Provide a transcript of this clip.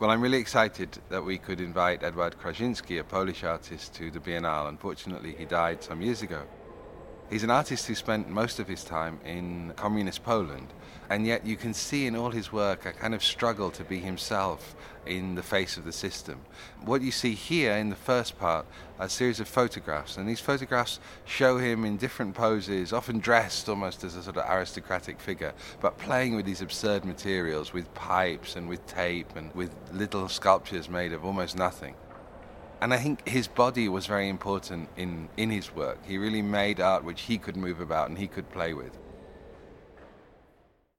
Well, I'm really excited that we could invite Edward Krasiński, a Polish artist, to the Biennale. Unfortunately, he died some years ago. He's an artist who spent most of his time in communist Poland, and yet you can see in all his work a kind of struggle to be himself in the face of the system. What you see here in the first part are a series of photographs, and these photographs show him in different poses, often dressed almost as a sort of aristocratic figure, but playing with these absurd materials, with pipes and with tape and with little sculptures made of almost nothing. And I think his body was very important in, in his work. He really made art which he could move about and he could play with.